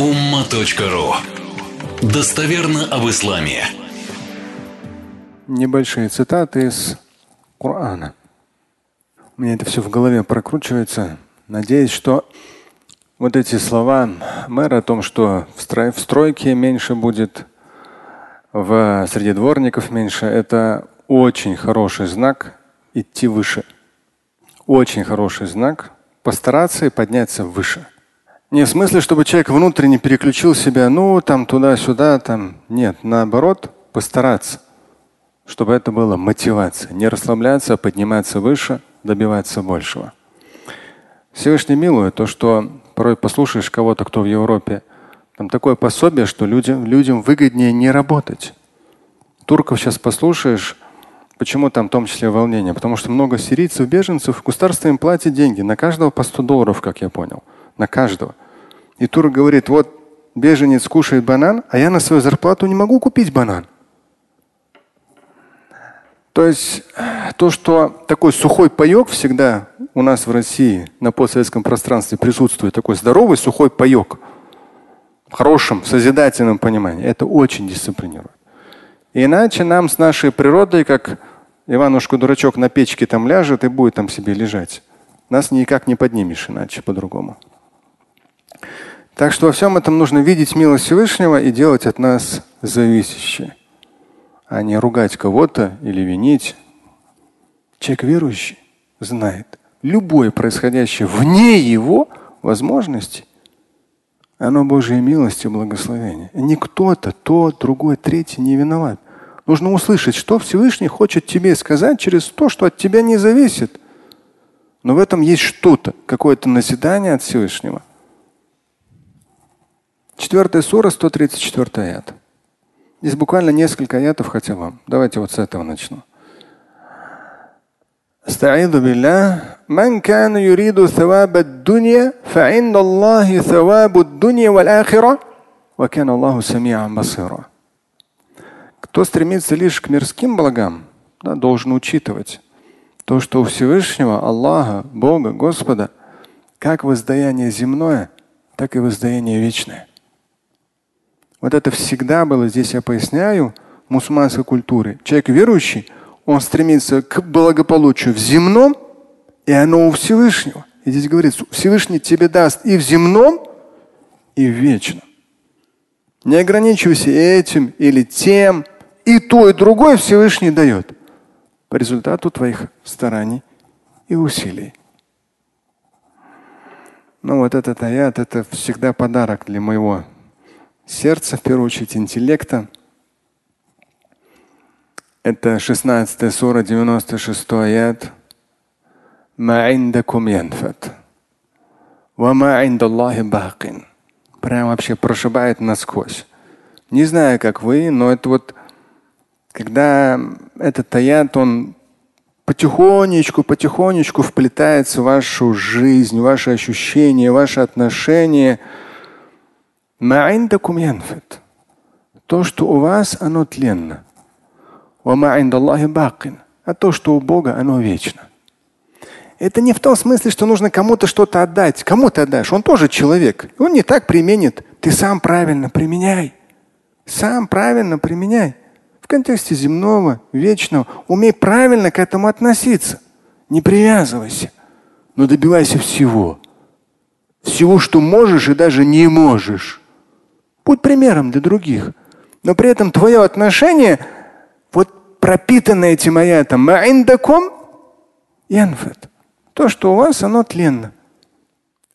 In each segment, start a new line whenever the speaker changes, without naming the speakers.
umma.ru Достоверно об исламе.
Небольшие цитаты из Корана. У меня это все в голове прокручивается. Надеюсь, что вот эти слова мэра о том, что в, строй, в стройке меньше будет, в среди дворников меньше, это очень хороший знак идти выше. Очень хороший знак постараться и подняться выше. Не в смысле, чтобы человек внутренне переключил себя, ну, там туда-сюда, там. Нет, наоборот, постараться, чтобы это было мотивация. Не расслабляться, а подниматься выше, добиваться большего. Всевышний милует то, что порой послушаешь кого-то, кто в Европе, там такое пособие, что людям, людям выгоднее не работать. Турков сейчас послушаешь, почему там в том числе волнение? Потому что много сирийцев, беженцев, государство им платит деньги, на каждого по 100 долларов, как я понял на каждого. И Тур говорит, вот беженец кушает банан, а я на свою зарплату не могу купить банан. То есть то, что такой сухой паек всегда у нас в России на постсоветском пространстве присутствует, такой здоровый сухой паек, в хорошем, созидательном понимании, это очень дисциплинирует. Иначе нам с нашей природой, как Иванушка дурачок на печке там ляжет и будет там себе лежать. Нас никак не поднимешь иначе по-другому. Так что во всем этом нужно видеть милость Всевышнего и делать от нас зависящее, а не ругать кого-то или винить. Человек верующий знает, любое происходящее вне его возможностей, оно Божьей милости и благословения. Не кто-то, тот, другой, третий не виноват. Нужно услышать, что Всевышний хочет тебе сказать через то, что от тебя не зависит. Но в этом есть что-то, какое-то назидание от Всевышнего. Четвертая сура, 134 аят. Здесь буквально несколько аятов хотя бы. Давайте вот с этого начну. استعيذ بالله من كان يريد ثواب الدنيا فعند الله ثواب الدنيا والآخرة وكان الله سميعا بصيرا. Кто стремится лишь к мирским благам, да, должен учитывать то, что у Всевышнего, Аллаха, Бога, Господа, как воздаяние земное, так и воздаяние вечное. Вот это всегда было, здесь я поясняю, мусульманской культуре. Человек верующий, он стремится к благополучию в земном, и оно у Всевышнего. И здесь говорится, Всевышний тебе даст и в земном, и в вечном. Не ограничивайся этим или тем, и то, и другое Всевышний дает по результату твоих стараний и усилий. Ну вот этот аят, это всегда подарок для моего сердца, в первую очередь интеллекта. Это 16 сура, 96 аят. Прям вообще прошибает насквозь. Не знаю, как вы, но это вот, когда этот аят, он потихонечку, потихонечку вплетается в вашу жизнь, в ваши ощущения, ваши отношения – то, что у вас, оно тленно. А то, что у Бога, оно вечно. Это не в том смысле, что нужно кому-то что-то отдать. Кому ты отдашь? Он тоже человек. Он не так применит. Ты сам правильно применяй. Сам правильно применяй. В контексте земного, вечного. Умей правильно к этому относиться. Не привязывайся. Но добивайся всего. Всего, что можешь и даже не можешь. Будь примером для других. Но при этом твое отношение вот пропитано этим аятом. То, что у вас, оно тленно.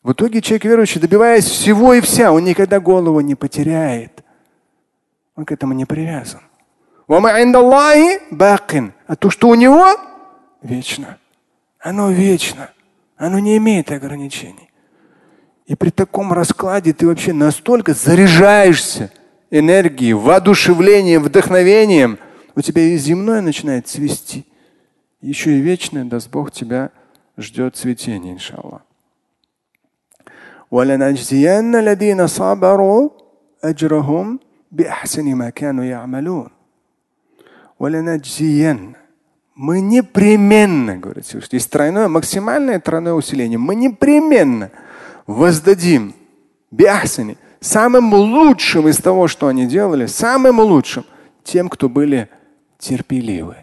В итоге человек верующий, добиваясь всего и вся, он никогда голову не потеряет. Он к этому не привязан. А то, что у него, вечно. Оно вечно. Оно не имеет ограничений. И при таком раскладе ты вообще настолько заряжаешься энергией, воодушевлением, вдохновением, у тебя и земное начинает цвести. Еще и вечное, даст Бог, тебя ждет цветение, иншаллах. ولنجزين الذين صبروا أجرهم بأحسن ما كانوا يعملون. ولنجزين мы непременно, говорит Всевышний, есть тройное, максимальное тройное усиление. Мы непременно воздадим биахсани самым лучшим из того, что они делали, самым лучшим тем, кто были терпеливы.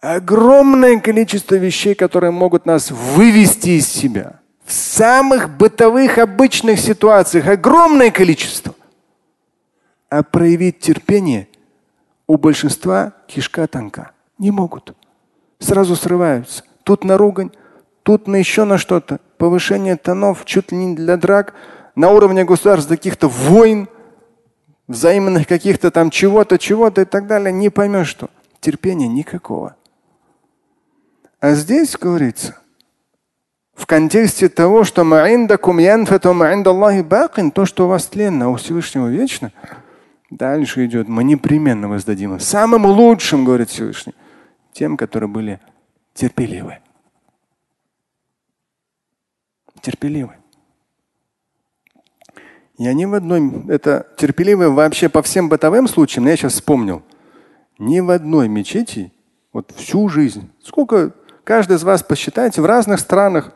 Огромное количество вещей, которые могут нас вывести из себя. В самых бытовых, обычных ситуациях огромное количество. А проявить терпение у большинства кишка тонка. Не могут. Сразу срываются. Тут на ругань, тут на еще на что-то. Повышение тонов чуть ли не для драк. На уровне государств каких-то войн, взаимных каких-то там чего-то, чего-то и так далее. Не поймешь что. Терпения никакого. А здесь говорится, в контексте того, что то, что у вас тленно, а у Всевышнего вечно, дальше идет, мы непременно воздадим. Самым лучшим, говорит Всевышний, тем, которые были терпеливы. Терпеливы. Я ни в одной, это терпеливые вообще по всем бытовым случаям, я сейчас вспомнил, ни в одной мечети, вот всю жизнь, сколько каждый из вас посчитайте, в разных странах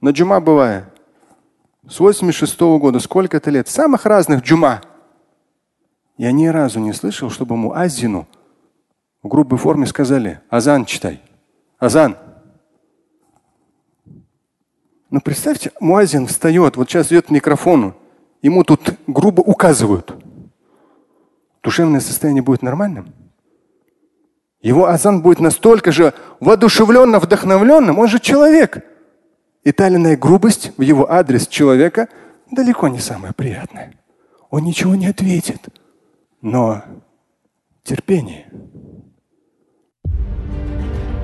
на джума бывает. С 86 -го года, сколько это лет? Самых разных джума. Я ни разу не слышал, чтобы муазину в грубой форме сказали, азан читай. Азан. Но представьте, муазин встает, вот сейчас идет к микрофону, ему тут грубо указывают. Душевное состояние будет нормальным? Его азан будет настолько же воодушевленным, вдохновленным. Он же человек. И таленная грубость в его адрес человека далеко не самая приятная. Он ничего не ответит. Но терпение.